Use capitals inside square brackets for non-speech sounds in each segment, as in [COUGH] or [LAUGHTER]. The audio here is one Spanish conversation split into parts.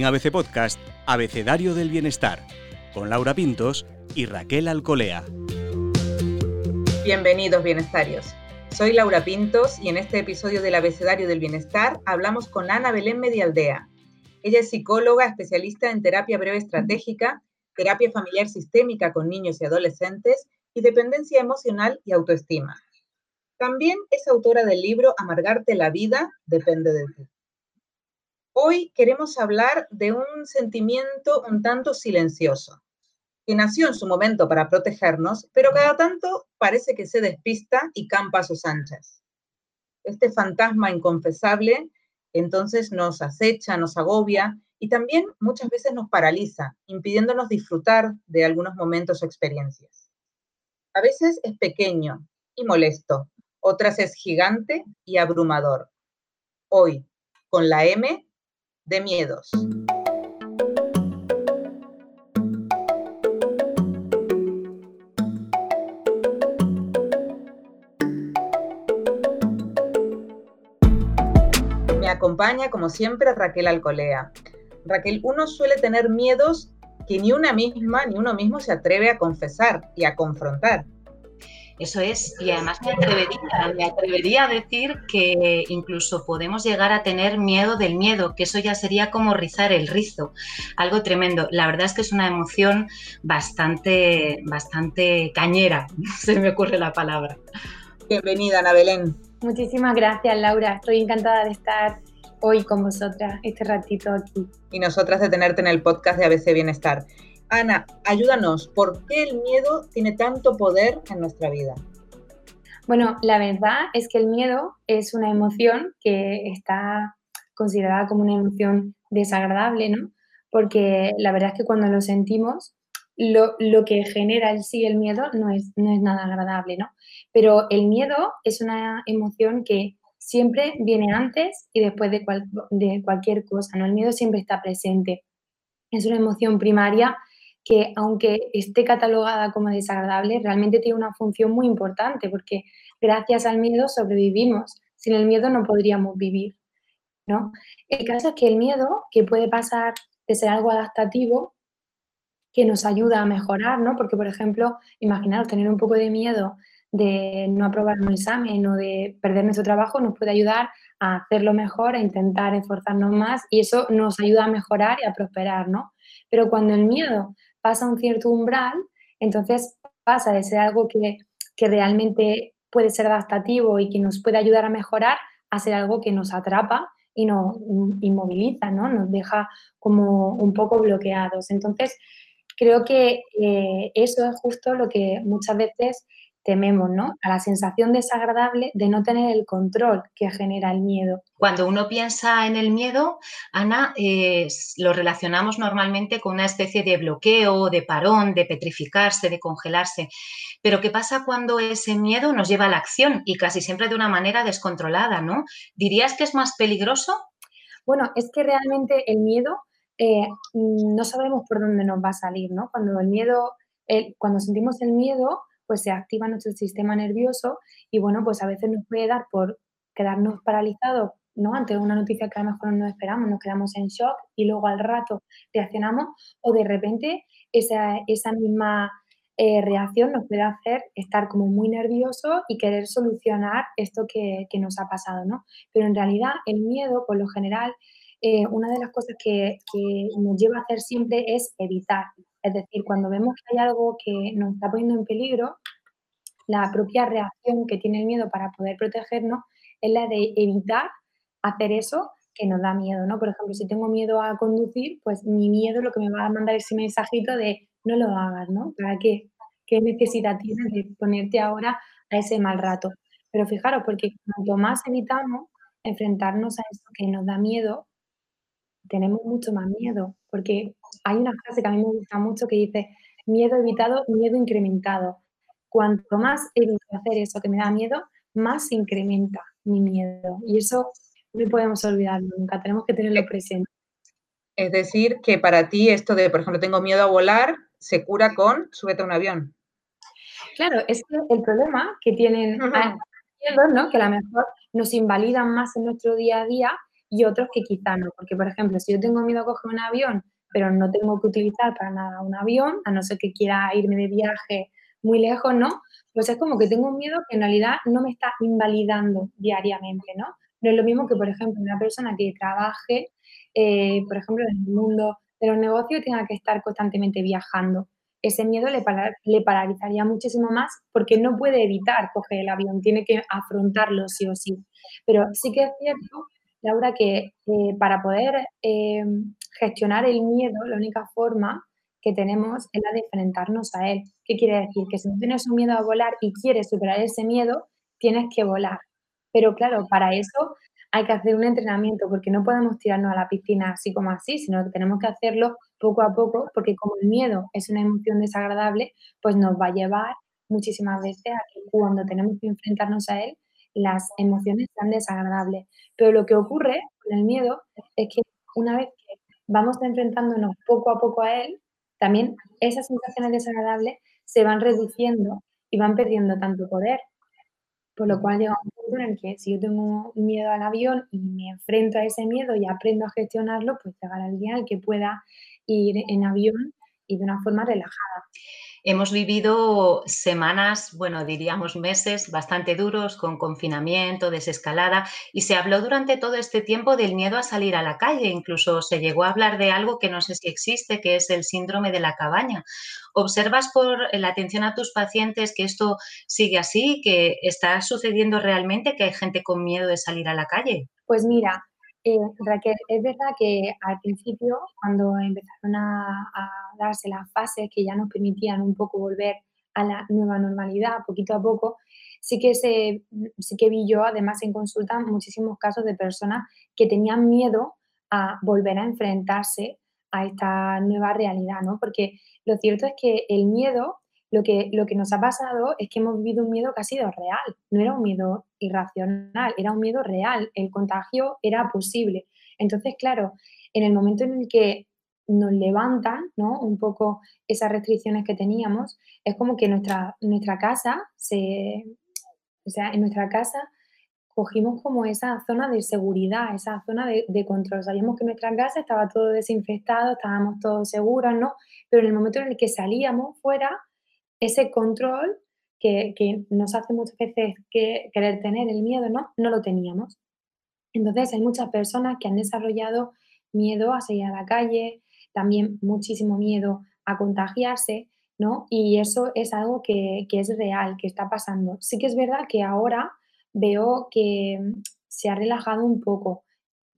En ABC Podcast, Abecedario del Bienestar, con Laura Pintos y Raquel Alcolea. Bienvenidos, bienestarios. Soy Laura Pintos y en este episodio del Abecedario del Bienestar hablamos con Ana Belén Medialdea. Ella es psicóloga especialista en terapia breve estratégica, terapia familiar sistémica con niños y adolescentes y dependencia emocional y autoestima. También es autora del libro Amargarte la vida depende de ti. Hoy queremos hablar de un sentimiento un tanto silencioso, que nació en su momento para protegernos, pero cada tanto parece que se despista y campa a sus anchas. Este fantasma inconfesable entonces nos acecha, nos agobia y también muchas veces nos paraliza, impidiéndonos disfrutar de algunos momentos o experiencias. A veces es pequeño y molesto, otras es gigante y abrumador. Hoy, con la M de miedos. Me acompaña, como siempre, Raquel Alcolea. Raquel, uno suele tener miedos que ni una misma, ni uno mismo se atreve a confesar y a confrontar. Eso es, y además me atrevería, me atrevería a decir que incluso podemos llegar a tener miedo del miedo, que eso ya sería como rizar el rizo, algo tremendo. La verdad es que es una emoción bastante, bastante cañera, [LAUGHS] se me ocurre la palabra. Bienvenida, Ana Belén. Muchísimas gracias, Laura. Estoy encantada de estar hoy con vosotras, este ratito aquí. Y nosotras de tenerte en el podcast de ABC Bienestar. Ana, ayúdanos, ¿por qué el miedo tiene tanto poder en nuestra vida? Bueno, la verdad es que el miedo es una emoción que está considerada como una emoción desagradable, ¿no? Porque la verdad es que cuando lo sentimos, lo, que genera en sí el miedo no es, no es nada agradable, ¿no? Pero el miedo es una emoción que siempre viene antes y después de, de cualquier cosa, ¿no? El miedo siempre está presente. Es una emoción primaria que aunque esté catalogada como desagradable, realmente tiene una función muy importante porque gracias al miedo sobrevivimos. Sin el miedo no podríamos vivir, ¿no? El caso es que el miedo, que puede pasar de ser algo adaptativo, que nos ayuda a mejorar, ¿no? Porque, por ejemplo, imaginaros tener un poco de miedo de no aprobar un examen o de perder nuestro trabajo nos puede ayudar a hacerlo mejor, a intentar esforzarnos más y eso nos ayuda a mejorar y a prosperar, ¿no? Pero cuando el miedo pasa un cierto umbral, entonces pasa de ser algo que, realmente puede ser adaptativo y que nos puede ayudar a mejorar a ser algo que nos atrapa y nos inmoviliza, ¿no? Nos deja como un poco bloqueados. Entonces, creo que eh, eso es justo lo que muchas veces tememos, ¿no? A la sensación desagradable de no tener el control que genera el miedo. Cuando uno piensa en el miedo, Ana, eh, lo relacionamos normalmente con una especie de bloqueo, de parón, de petrificarse, de congelarse. Pero ¿qué pasa cuando ese miedo nos lleva a la acción y casi siempre de una manera descontrolada, ¿no? ¿Dirías que es más peligroso? Bueno, es que realmente el miedo eh, no sabemos por dónde nos va a salir, ¿no? Cuando el miedo, cuando sentimos el miedo, pues se activa nuestro sistema nervioso y bueno, pues a veces nos puede dar por quedarnos paralizados, ¿no? Ante una noticia que a lo mejor no esperamos, nos quedamos en shock y luego al rato reaccionamos o de repente esa, esa misma eh, reacción nos puede hacer estar como muy nervioso y querer solucionar esto que, nos ha pasado, ¿no? Pero en realidad el miedo, por lo general, eh, una de las cosas que, que, nos lleva a hacer siempre es evitar, es decir, cuando vemos que hay algo que nos está poniendo en peligro, la propia reacción que tiene el miedo para poder protegernos es la de evitar hacer eso que nos da miedo, ¿no? Por ejemplo, si tengo miedo a conducir, pues mi miedo lo que me va a mandar ese mensajito de no lo hagas, ¿no? ¿Para qué? ¿Qué necesidad tienes de ponerte ahora a ese mal rato? Pero fijaros, porque cuanto más evitamos enfrentarnos a eso que nos da miedo, tenemos mucho más miedo, porque hay una frase que a mí me gusta mucho que dice, miedo evitado, miedo incrementado. Cuanto más evito hacer eso que me da miedo, más se incrementa mi miedo. Y eso no podemos olvidar nunca, tenemos que tenerlo presente. Es decir, que para ti esto de, por ejemplo, tengo miedo a volar, se cura con súbete a un avión. Claro, es que el problema que tienen uh ¿no? que a lo mejor nos invalidan más en nuestro día a día, y otros que quizá no. Porque, por ejemplo, si yo tengo miedo a coger un avión, pero no tengo que utilizar para nada un avión, a no ser que quiera irme de viaje muy lejos, ¿no? Pues es como que tengo un miedo que en realidad no me está invalidando diariamente, ¿no? No es lo mismo que, por ejemplo, una persona que trabaje, eh, por ejemplo, en el mundo de los negocios tenga que estar constantemente viajando. Ese miedo le, le paralizaría muchísimo más porque no puede evitar coger el avión, tiene que afrontarlo sí o sí. Pero sí que es cierto, Laura, que eh, para poder eh, gestionar el miedo, la única forma que tenemos es la de enfrentarnos a él. ¿Qué quiere decir? Que si no tienes un miedo a volar y quieres superar ese miedo, tienes que volar. Pero claro, para eso hay que hacer un entrenamiento porque no podemos tirarnos a la piscina así como así, sino que tenemos que hacerlo poco a poco porque como el miedo es una emoción desagradable, pues nos va a llevar muchísimas veces a que cuando tenemos que enfrentarnos a él, las emociones sean desagradables. Pero lo que ocurre con el miedo es que una vez que vamos enfrentándonos poco a poco a él, también esas sensaciones desagradables se van reduciendo y van perdiendo tanto poder. Por lo cual llega un punto en el que si yo tengo miedo al avión y me enfrento a ese miedo y aprendo a gestionarlo, pues llegará el día en que pueda ir en avión y de una forma relajada. Hemos vivido semanas, bueno, diríamos meses bastante duros con confinamiento, desescalada y se habló durante todo este tiempo del miedo a salir a la calle. Incluso se llegó a hablar de algo que no sé si existe, que es el síndrome de la cabaña. ¿Observas por la atención a tus pacientes que esto sigue así, que está sucediendo realmente, que hay gente con miedo de salir a la calle? Pues mira, eh, Raquel, es verdad que al principio, cuando empezaron a, darse las fases que ya nos permitían un poco volver a la nueva normalidad, poquito a poco, sí que, se, sí que vi yo, además en consulta, muchísimos casos de personas que tenían miedo a volver a enfrentarse a esta nueva realidad, ¿no? Porque lo cierto es que el miedo lo que, lo que nos ha pasado es que hemos vivido un miedo que ha sido real, no era un miedo irracional, era un miedo real, el contagio era posible. Entonces, claro, en el momento en el que nos levantan ¿no? un poco esas restricciones que teníamos, es como que nuestra, nuestra casa se, o sea, en nuestra casa cogimos como esa zona de seguridad, esa zona de, de, control. Sabíamos que nuestra casa estaba todo desinfectado, estábamos todos seguros, ¿no? Pero en el momento en el que salíamos fuera, ese control que, nos hace muchas veces que, querer tener el miedo, ¿no? No lo teníamos. Entonces hay muchas personas que han desarrollado miedo a salir a la calle, también muchísimo miedo a contagiarse, ¿no? Y eso es algo que, que es real, que está pasando. Sí que es verdad que ahora veo que se ha relajado un poco,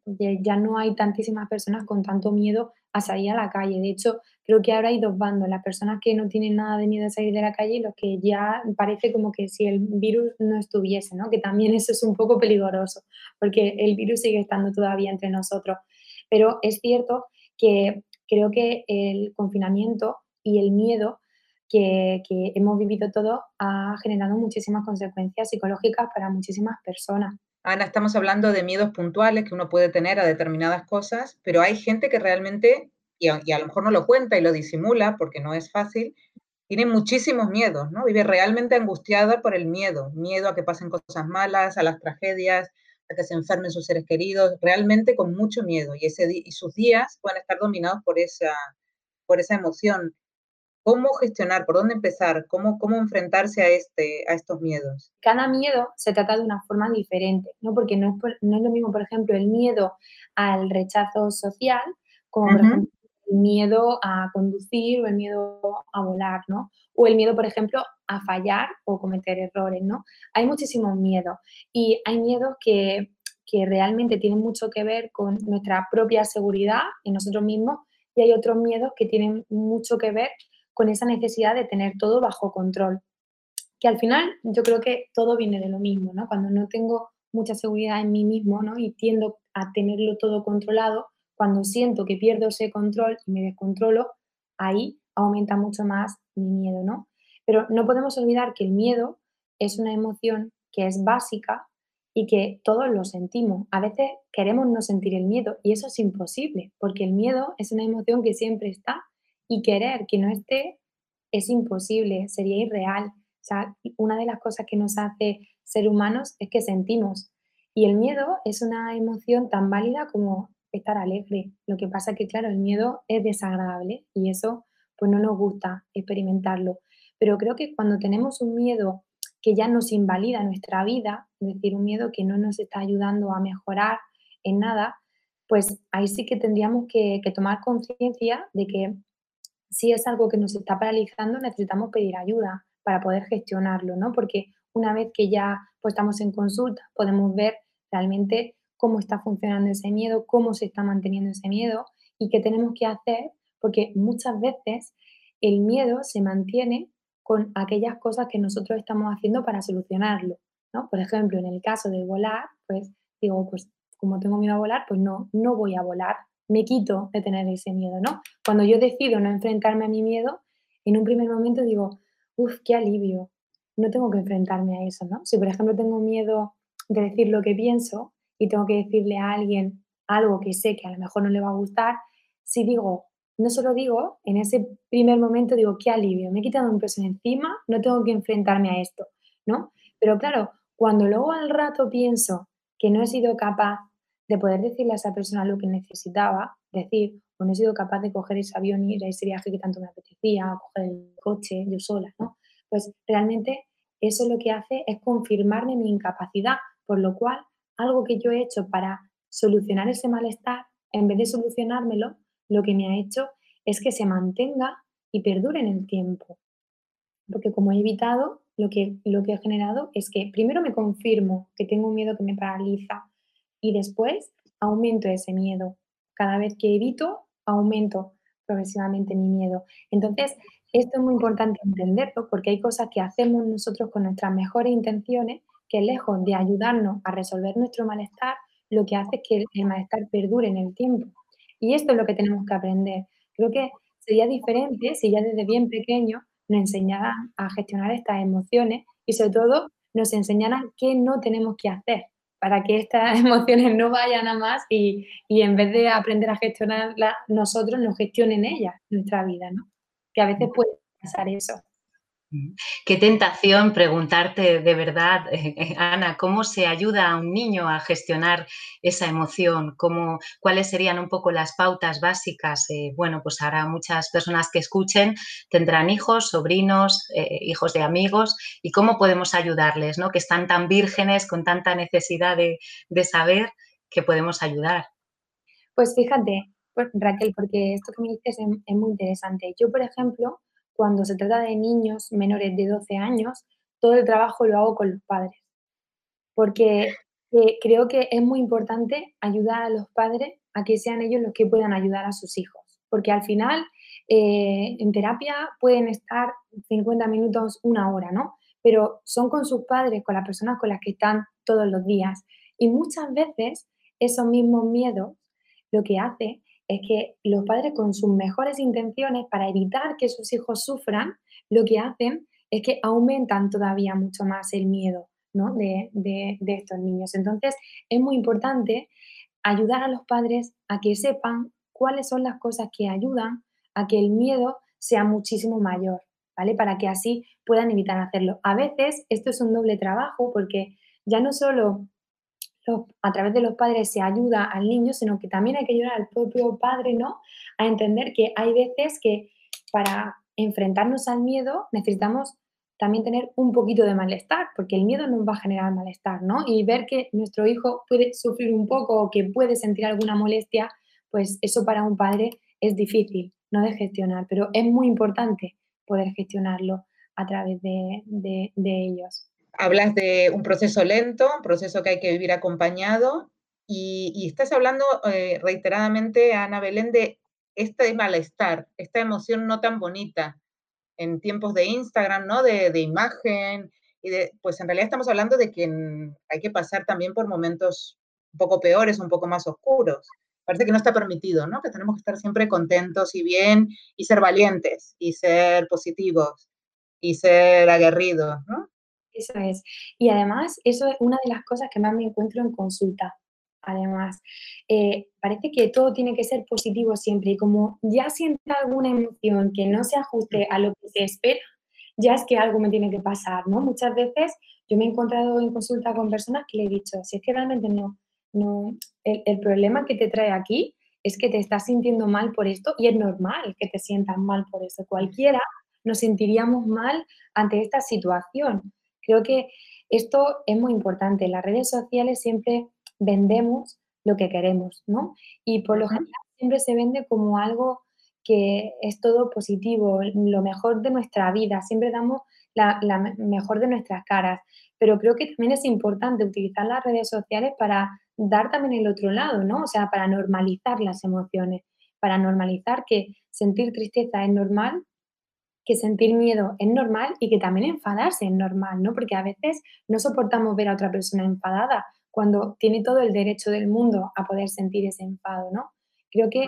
ya no hay tantísimas personas con tanto miedo a salir a la calle. De hecho, creo que ahora hay dos bandos, las personas que no tienen nada de miedo a salir de la calle y los que ya parece como que si el virus no estuviese, ¿no? Que también [LAUGHS] eso es un poco peligroso, porque el virus sigue estando todavía entre nosotros. Pero es cierto que creo que el confinamiento y el miedo que, que hemos vivido todos ha generado muchísimas consecuencias psicológicas para muchísimas personas. Ana, estamos hablando de miedos puntuales que uno puede tener a determinadas cosas, pero hay gente que realmente, y a, lo mejor no lo cuenta y lo disimula porque no es fácil, tiene muchísimos miedos, ¿no? Vive realmente angustiada por el miedo, miedo a que pasen cosas malas, a las tragedias, a que se enfermen sus seres queridos, realmente con mucho miedo. Y, ese, y sus días pueden estar dominados por esa, por esa emoción. ¿Cómo gestionar? ¿Por dónde empezar? ¿Cómo, cómo enfrentarse a, este, a estos miedos? Cada miedo se trata de una forma diferente, ¿no? Porque no es, no es lo mismo, por ejemplo, el miedo al rechazo social como, por ejemplo, el miedo a conducir o el miedo a volar, ¿no? O el miedo, por ejemplo, a fallar o cometer errores, ¿no? Hay muchísimos miedos y hay miedos que, que realmente tienen mucho que ver con nuestra propia seguridad en nosotros mismos y hay otros miedos que tienen mucho que ver con esa necesidad de tener todo bajo control. Que al final yo creo que todo viene de lo mismo, ¿no? Cuando no tengo mucha seguridad en mí mismo, ¿no? Y tiendo a tenerlo todo controlado, cuando siento que pierdo ese control y me descontrolo, ahí aumenta mucho más mi miedo, ¿no? Pero no podemos olvidar que el miedo es una emoción que es básica y que todos lo sentimos. A veces queremos no sentir el miedo y eso es imposible, porque el miedo es una emoción que siempre está y querer que no esté es imposible, sería irreal. Una de las cosas que nos hace ser humanos es que sentimos. Y el miedo es una emoción tan válida como estar alegre. Lo que pasa que, claro, el miedo es desagradable y eso pues no nos gusta experimentarlo. Pero creo que cuando tenemos un miedo que ya nos invalida nuestra vida, es decir, un miedo que no nos está ayudando a mejorar en nada, pues ahí sí que tendríamos que, tomar conciencia de que si es algo que nos está paralizando, necesitamos pedir ayuda para poder gestionarlo, ¿no? Porque una vez que ya pues, estamos en consulta, podemos ver realmente cómo está funcionando ese miedo, cómo se está manteniendo ese miedo y qué tenemos que hacer, porque muchas veces el miedo se mantiene con aquellas cosas que nosotros estamos haciendo para solucionarlo, ¿no? Por ejemplo, en el caso de volar, pues digo, pues como tengo miedo a volar, pues no, no voy a volar, me quito de tener ese miedo, ¿no? Cuando yo decido no enfrentarme a mi miedo, en un primer momento digo, uff, qué alivio, no tengo que enfrentarme a eso, ¿no? Si por ejemplo tengo miedo de decir lo que pienso y tengo que decirle a alguien algo que sé que a lo mejor no le va a gustar, si digo, no solo digo, en ese primer momento digo, qué alivio, me he quitado un peso encima, no tengo que enfrentarme a esto, ¿no? Pero claro, cuando luego al rato pienso que no he sido capaz de poder decirle a esa persona lo que necesitaba decir, o no he sido capaz de coger ese avión y ir a ese viaje que tanto me apetecía, coger el coche yo sola, ¿no? Pues realmente eso lo que hace es confirmarme mi incapacidad, por lo cual algo que yo he hecho para solucionar ese malestar, en vez de solucionármelo, lo que me ha hecho es que se mantenga y perdure en el tiempo. Porque como he evitado, lo que, lo que he generado es que primero me confirmo que tengo un miedo que me paraliza y después aumento ese miedo. Cada vez que evito, aumento progresivamente mi miedo. Entonces, esto es muy importante entenderlo porque hay cosas que hacemos nosotros con nuestras mejores intenciones que lejos de ayudarnos a resolver nuestro malestar, lo que hace es que el malestar perdure en el tiempo. Y esto es lo que tenemos que aprender. Creo que sería diferente si ya desde bien pequeño nos enseñaran a gestionar estas emociones y sobre todo nos enseñaran qué no tenemos que hacer para que estas [LAUGHS] emociones no vayan a más y, y en vez de aprender a gestionarlas nosotros, nos gestionen ellas nuestra vida, ¿no? Que a veces puede pasar eso. Qué tentación preguntarte de verdad, eh, Ana, ¿cómo se ayuda a un niño a gestionar esa emoción? ¿Cómo, ¿Cuáles serían un poco las pautas básicas? Eh, bueno, pues ahora muchas personas que escuchen tendrán hijos, sobrinos, eh, hijos de amigos, ¿y cómo podemos ayudarles, ¿no? que están tan vírgenes, con tanta necesidad de, saber que podemos ayudar? Pues fíjate, pues, Raquel, porque esto que me dices es muy interesante. Yo, por ejemplo, cuando se trata de niños menores de 12 años, todo el trabajo lo hago con los padres. Porque eh, creo que es muy importante ayudar a los padres a que sean ellos los que puedan ayudar a sus hijos. Porque al final, eh, en terapia pueden estar 50 minutos, una hora, ¿no? Pero son con sus padres, con las personas con las que están todos los días. Y muchas veces esos mismos miedos lo que hace es que los padres con sus mejores intenciones para evitar que sus hijos sufran, lo que hacen es que aumentan todavía mucho más el miedo de, de estos niños. Entonces, es muy importante ayudar a los padres a que sepan cuáles son las cosas que ayudan a que el miedo sea muchísimo mayor, ¿vale? Para que así puedan evitar hacerlo. A veces esto es un doble trabajo porque ya no solo a través de los padres se ayuda al niño, sino que también hay que ayudar al propio padre, ¿no? A entender que hay veces que para enfrentarnos al miedo necesitamos también tener un poquito de malestar, porque el miedo nos va a generar malestar, ¿no? Y ver que nuestro hijo puede sufrir un poco o que puede sentir alguna molestia, pues eso para un padre es difícil, ¿no? De gestionar, pero es muy importante poder gestionarlo a través de, de ellos hablas de un proceso lento, un proceso que hay que vivir acompañado, y, estás hablando eh, reiteradamente, Ana Belén, de este malestar, esta emoción no tan bonita en tiempos de Instagram, ¿no? De, imagen, y de, pues en realidad estamos hablando de que hay que pasar también por momentos un poco peores, un poco más oscuros. Parece que no está permitido, ¿no? Que tenemos que estar siempre contentos y bien y ser valientes y ser positivos y ser aguerridos, ¿no? Eso es. Y además, eso es una de las cosas que más me encuentro en consulta. Además, eh, parece que todo tiene que ser positivo siempre y como ya sienta alguna emoción que no se ajuste a lo que se espera, ya es que algo me tiene que pasar, ¿no? Muchas veces yo me he encontrado en consulta con personas que le he dicho, si es que realmente no, no, el, problema que te trae aquí es que te estás sintiendo mal por esto y es normal que te sientas mal por eso. Cualquiera nos sentiríamos mal ante esta situación. Creo que esto es muy importante. En las redes sociales siempre vendemos lo que queremos, ¿no? Y por lo general siempre se vende como algo que es todo positivo, lo mejor de nuestra vida, siempre damos la, mejor de nuestras caras, pero creo que también es importante utilizar las redes sociales para dar también el otro lado, ¿no? O sea, para normalizar las emociones, para normalizar que sentir tristeza es normal, que sentir miedo es normal y que también enfadarse es normal, ¿no? Porque a veces no soportamos ver a otra persona enfadada cuando tiene todo el derecho del mundo a poder sentir ese enfado, ¿no? Creo que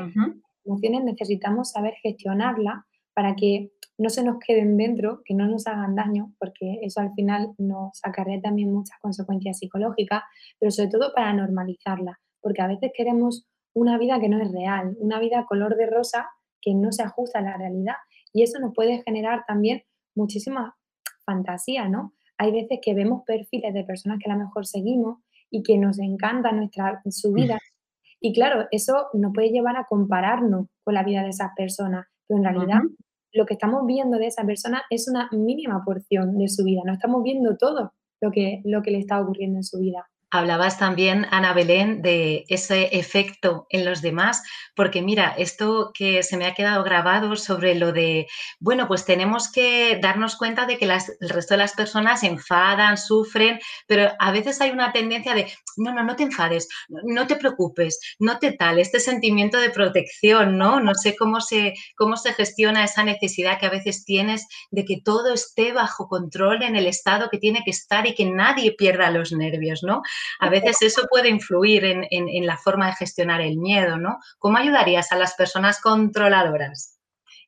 emociones necesitamos saber gestionarla para que no se nos queden dentro, que no nos hagan daño, porque eso al final nos acarrea también muchas consecuencias psicológicas, pero sobre todo para normalizarla, porque a veces queremos una vida que no es real, una vida color de rosa que no se ajusta a la realidad y eso nos puede generar también muchísima fantasía, ¿no? Hay veces que vemos perfiles de personas que a lo mejor seguimos y que nos encanta nuestra, su vida y claro, eso nos puede llevar a compararnos con la vida de esas personas, pero en realidad lo que estamos viendo de esa persona es una mínima porción de su vida, no estamos viendo todo lo que, lo que le está ocurriendo en su vida. Hablabas también, Ana Belén, de ese efecto en los demás, porque mira, esto que se me ha quedado grabado sobre lo de, bueno, pues tenemos que darnos cuenta de que el resto de las personas enfadan, sufren, pero a veces hay una tendencia de, no, no, no te enfades, no te preocupes, no te tal, este sentimiento de protección, ¿no? No sé cómo se, cómo se gestiona esa necesidad que a veces tienes de que todo esté bajo control en el estado que tiene que estar y que nadie pierda los nervios, ¿no? A veces eso puede influir en, la forma de gestionar el miedo, ¿no? ¿Cómo ayudarías a las personas controladoras?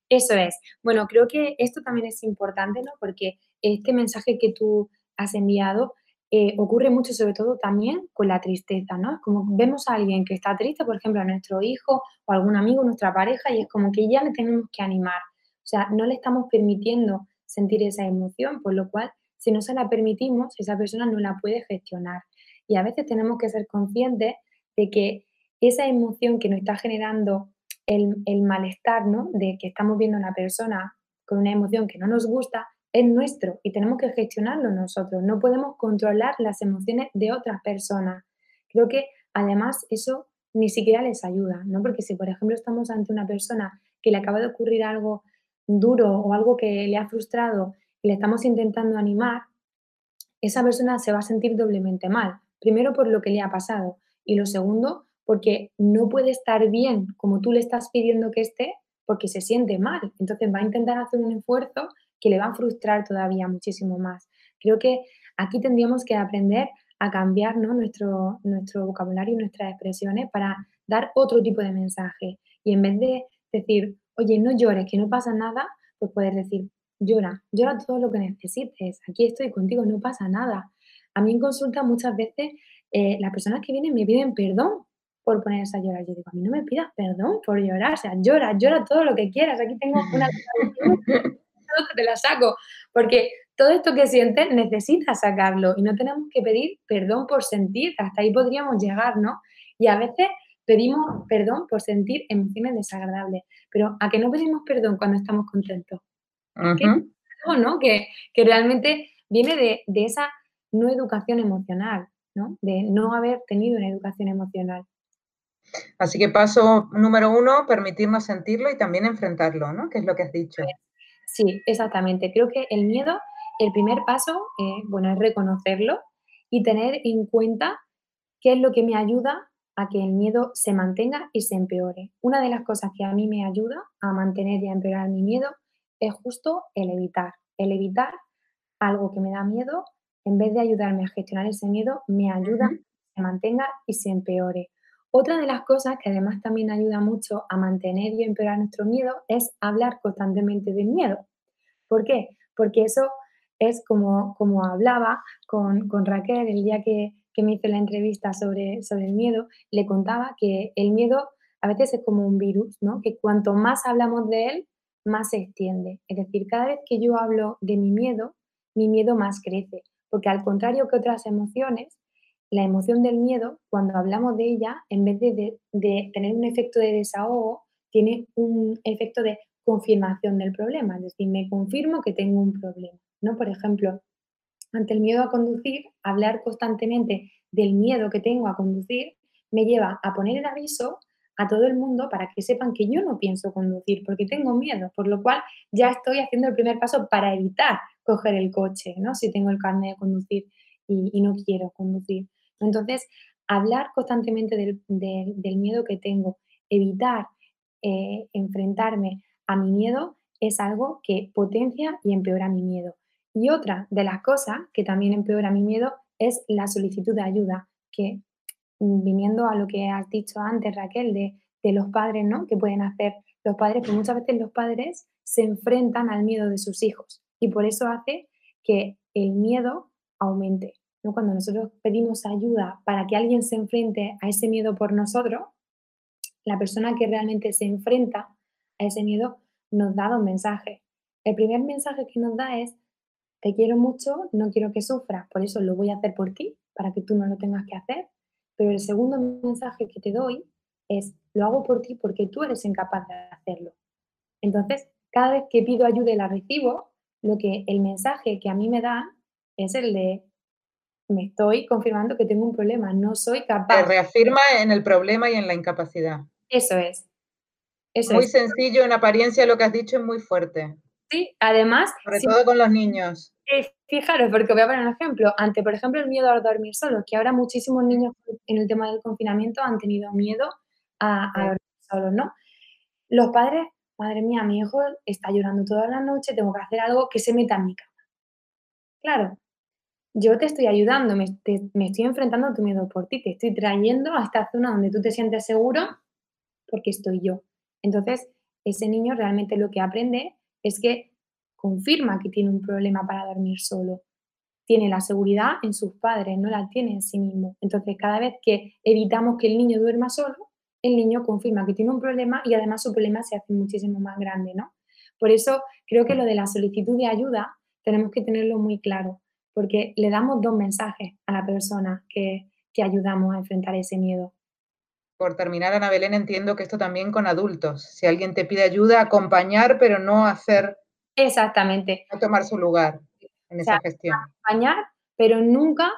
Eso es. Bueno, creo que esto también es importante, ¿no? Porque este mensaje que tú has enviado eh, ocurre mucho, sobre todo también con la tristeza, ¿no? Es como vemos a alguien que está triste, por ejemplo, a nuestro hijo o algún amigo, nuestra pareja, y es como que ya le tenemos que animar. O sea, no le estamos permitiendo sentir esa emoción, por lo cual, si no se la permitimos, esa persona no la puede gestionar. Y a veces tenemos que ser conscientes de que esa emoción que nos está generando el, malestar, ¿no? De que estamos viendo a una persona con una emoción que no nos gusta, es nuestro y tenemos que gestionarlo nosotros. No podemos controlar las emociones de otras personas. Creo que además eso ni siquiera les ayuda, ¿no? Porque si, por ejemplo, estamos ante una persona que le acaba de ocurrir algo duro o algo que le ha frustrado y le estamos intentando animar, esa persona se va a sentir doblemente mal, Primero por lo que le ha pasado y lo segundo porque no puede estar bien como tú le estás pidiendo que esté porque se siente mal. Entonces va a intentar hacer un esfuerzo que le va a frustrar todavía muchísimo más. Creo que aquí tendríamos que aprender a cambiar nuestro, nuestro vocabulario y nuestras expresiones para dar otro tipo de mensaje. Y en vez de decir, oye, no llores, que no pasa nada, pues puedes decir, llora, llora todo lo que necesites, aquí estoy contigo, no pasa nada. A mí en consulta muchas veces eh, las personas que vienen me piden perdón por ponerse a llorar. Yo digo, a mí no me pidas perdón por llorar, o sea, llora, llora todo lo que quieras. Aquí tengo una [LAUGHS] te la saco, porque todo esto que sientes necesitas sacarlo y no tenemos que pedir perdón por sentir, hasta ahí podríamos llegar, ¿no? Y a veces pedimos perdón por sentir emociones desagradables, pero ¿a qué no pedimos perdón cuando estamos contentos? ¿no? Que, que realmente viene de, de esa no educación emocional, ¿no? De no haber tenido una educación emocional. Así que paso número uno, permitirnos sentirlo y también enfrentarlo, ¿no? Que es lo que has dicho. Sí, exactamente. Creo que el miedo, el primer paso, eh, bueno, es reconocerlo y tener en cuenta qué es lo que me ayuda a que el miedo se mantenga y se empeore. Una de las cosas que a mí me ayuda a mantener y a empeorar mi miedo es justo el evitar. El evitar algo que me da miedo en vez de ayudarme a gestionar ese miedo, me ayuda a que se mantenga y se empeore. Otra de las cosas que además también ayuda mucho a mantener y empeorar nuestro miedo es hablar constantemente del miedo. ¿Por qué? Porque eso es como, como hablaba con, Raquel el día que, me hice la entrevista sobre, sobre el miedo, le contaba que el miedo a veces es como un virus, ¿no? Que cuanto más hablamos de él, más se extiende. Es decir, cada vez que yo hablo de mi miedo, mi miedo más crece, porque al contrario que otras emociones, la emoción del miedo, cuando hablamos de ella, en vez de, tener un efecto de desahogo, tiene un efecto de confirmación del problema, es decir, me confirmo que tengo un problema. ¿no? Por ejemplo, ante el miedo a conducir, hablar constantemente del miedo que tengo a conducir me lleva a poner en aviso a todo el mundo para que sepan que yo no pienso conducir porque tengo miedo, por lo cual ya estoy haciendo el primer paso para evitar coger el coche, ¿no? Si tengo el carnet de conducir y, no quiero conducir. Entonces, hablar constantemente del, miedo que tengo, evitar eh, enfrentarme a mi miedo es algo que potencia y empeora mi miedo. Y otra de las cosas que también empeora mi miedo es la solicitud de ayuda, que mm, viniendo a lo que has dicho antes, Raquel, de, los padres, ¿no? Que pueden hacer los padres, que muchas veces los padres se enfrentan al miedo de sus hijos y por eso hace que el miedo aumente. Cuando nosotros pedimos ayuda para que alguien se enfrente a ese miedo por nosotros, la persona que realmente se enfrenta a ese miedo nos da dos mensajes. El primer mensaje que nos da es, te quiero mucho, no quiero que sufras, por eso lo voy a hacer por ti, para que tú no lo tengas que hacer. Pero el segundo mensaje que te doy es, lo hago por ti porque tú eres incapaz de hacerlo. Entonces, cada vez que pido ayuda y la recibo, lo que el mensaje que a mí me da es el de, me estoy confirmando que tengo un problema, no soy capaz. Te reafirma en el problema y en la incapacidad. Eso es. muy sencillo, en apariencia lo que has dicho es muy fuerte. Sí, además. Sobre todo con los niños. fijaros, porque voy a poner un ejemplo. Ante, por ejemplo, el miedo a dormir solo, que ahora muchísimos niños en el tema del confinamiento han tenido miedo a, dormir solos, ¿no? Los padres, madre mía, mi hijo está llorando toda la noche, tengo que hacer algo que se meta en mi cama. Claro, yo te estoy ayudando, me, me estoy enfrentando a tu miedo por ti, te estoy trayendo a esta zona donde tú te sientes seguro porque estoy yo. Entonces, ese niño realmente lo que aprende es que confirma que tiene un problema para dormir solo. Tiene la seguridad en sus padres, no la tiene en sí mismo. Entonces, cada vez que evitamos que el niño duerma solo, el niño confirma que tiene un problema y además su problema se hace muchísimo más grande, ¿no? Por eso creo que lo de la solicitud de ayuda tenemos que tenerlo muy claro, porque le damos dos mensajes a la persona que, que ayudamos a enfrentar ese miedo. Por terminar, Ana Belén, entiendo que esto también con adultos. Si alguien te pide ayuda, acompañar, pero no hacer. Exactamente. No tomar su lugar en esa gestión. Acompañar, pero nunca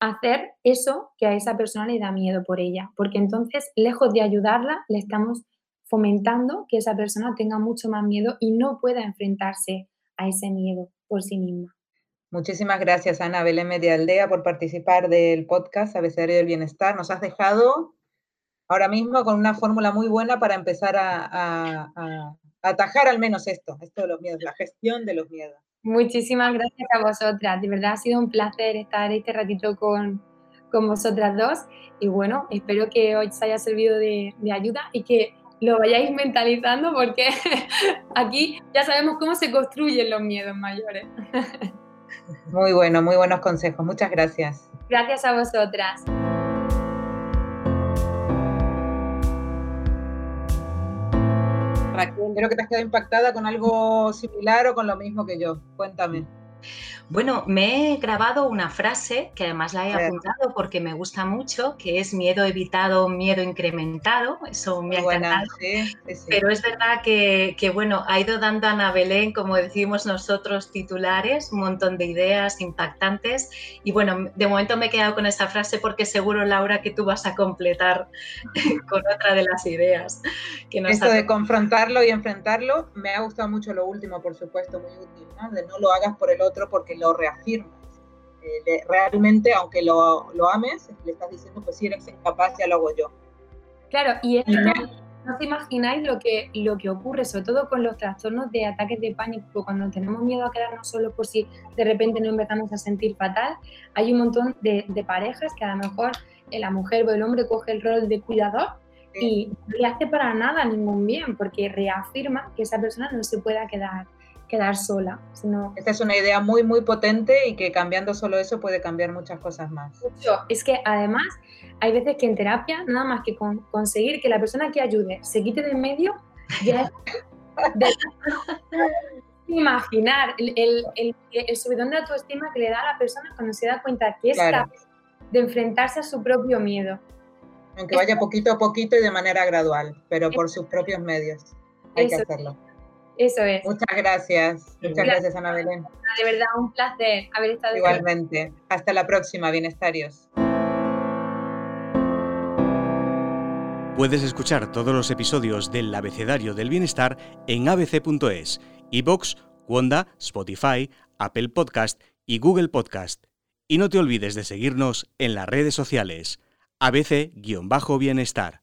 hacer eso que a esa persona le da miedo por ella. Porque entonces, lejos de ayudarla, le estamos fomentando que esa persona tenga mucho más miedo y no pueda enfrentarse a ese miedo por sí misma. Muchísimas gracias, Ana Belén Medialdea, por participar del podcast Abecedario del Bienestar. Nos has dejado ahora mismo con una fórmula muy buena para empezar a, atajar al menos esto, esto de los miedos, la gestión de los miedos. Muchísimas gracias a vosotras, de verdad ha sido un placer estar este ratito con, con vosotras dos y bueno, espero que os haya servido de, de ayuda y que lo vayáis mentalizando porque [LAUGHS] aquí ya sabemos cómo se construyen los miedos mayores. [LAUGHS] Muy bueno, muy buenos consejos. Muchas gracias. Gracias a vosotras. Raquel, creo que te has quedado impactada con algo similar o con lo mismo que yo. Cuéntame. Bueno, me he grabado una frase que además la he apuntado porque me gusta mucho, que es miedo evitado, miedo incrementado. Eso me ha encantado. Pero es verdad que, bueno, ha ido dando a Ana Belén, como decimos nosotros, titulares, un montón de ideas impactantes. Y bueno, de momento me he quedado con esa frase porque seguro, Laura, que tú vas a completar [LAUGHS] con otra de las ideas. Que nos Esto de confrontarlo y enfrentarlo, me ha gustado mucho lo último, por supuesto, muy útil, ¿no? De no lo hagas por el otro porque lo reafirmas. Eh, realmente, aunque lo, lo, ames, le estás diciendo, pues si eres incapaz, ya lo hago yo. Claro, y esto no os imagináis lo que, lo que ocurre, sobre todo con los trastornos de ataques de pánico, cuando tenemos miedo a quedarnos solos por si de repente nos empezamos a sentir fatal. Hay un montón de, de parejas que a lo mejor la mujer o el hombre coge el rol de cuidador y no le hace para nada ningún bien, porque reafirma que esa persona no se pueda quedar quedar sola. Sino... Esta es una idea muy, muy potente y que cambiando solo eso puede cambiar muchas cosas más. Es que además hay veces que en terapia, nada más que con conseguir que la persona que ayude se quite de en medio, ya es [LAUGHS] [LAUGHS] imaginar el, el, subidón de autoestima que le da a la persona cuando se da cuenta que es capaz de enfrentarse a su propio miedo. Aunque vaya poquito a poquito y de manera gradual, pero por sus propios medios. Hay que hacerlo. Eso es. Muchas gracias. Muchas gracias, Ana Belén. De verdad, un placer haber estado Igualmente. Hasta la próxima, bienestarios. Puedes escuchar todos los episodios del Abecedario del Bienestar en abc.es, iBox, Wanda, Spotify, Apple Podcast y Google Podcast. Y no te olvides de seguirnos en las redes sociales. ABC-Bienestar.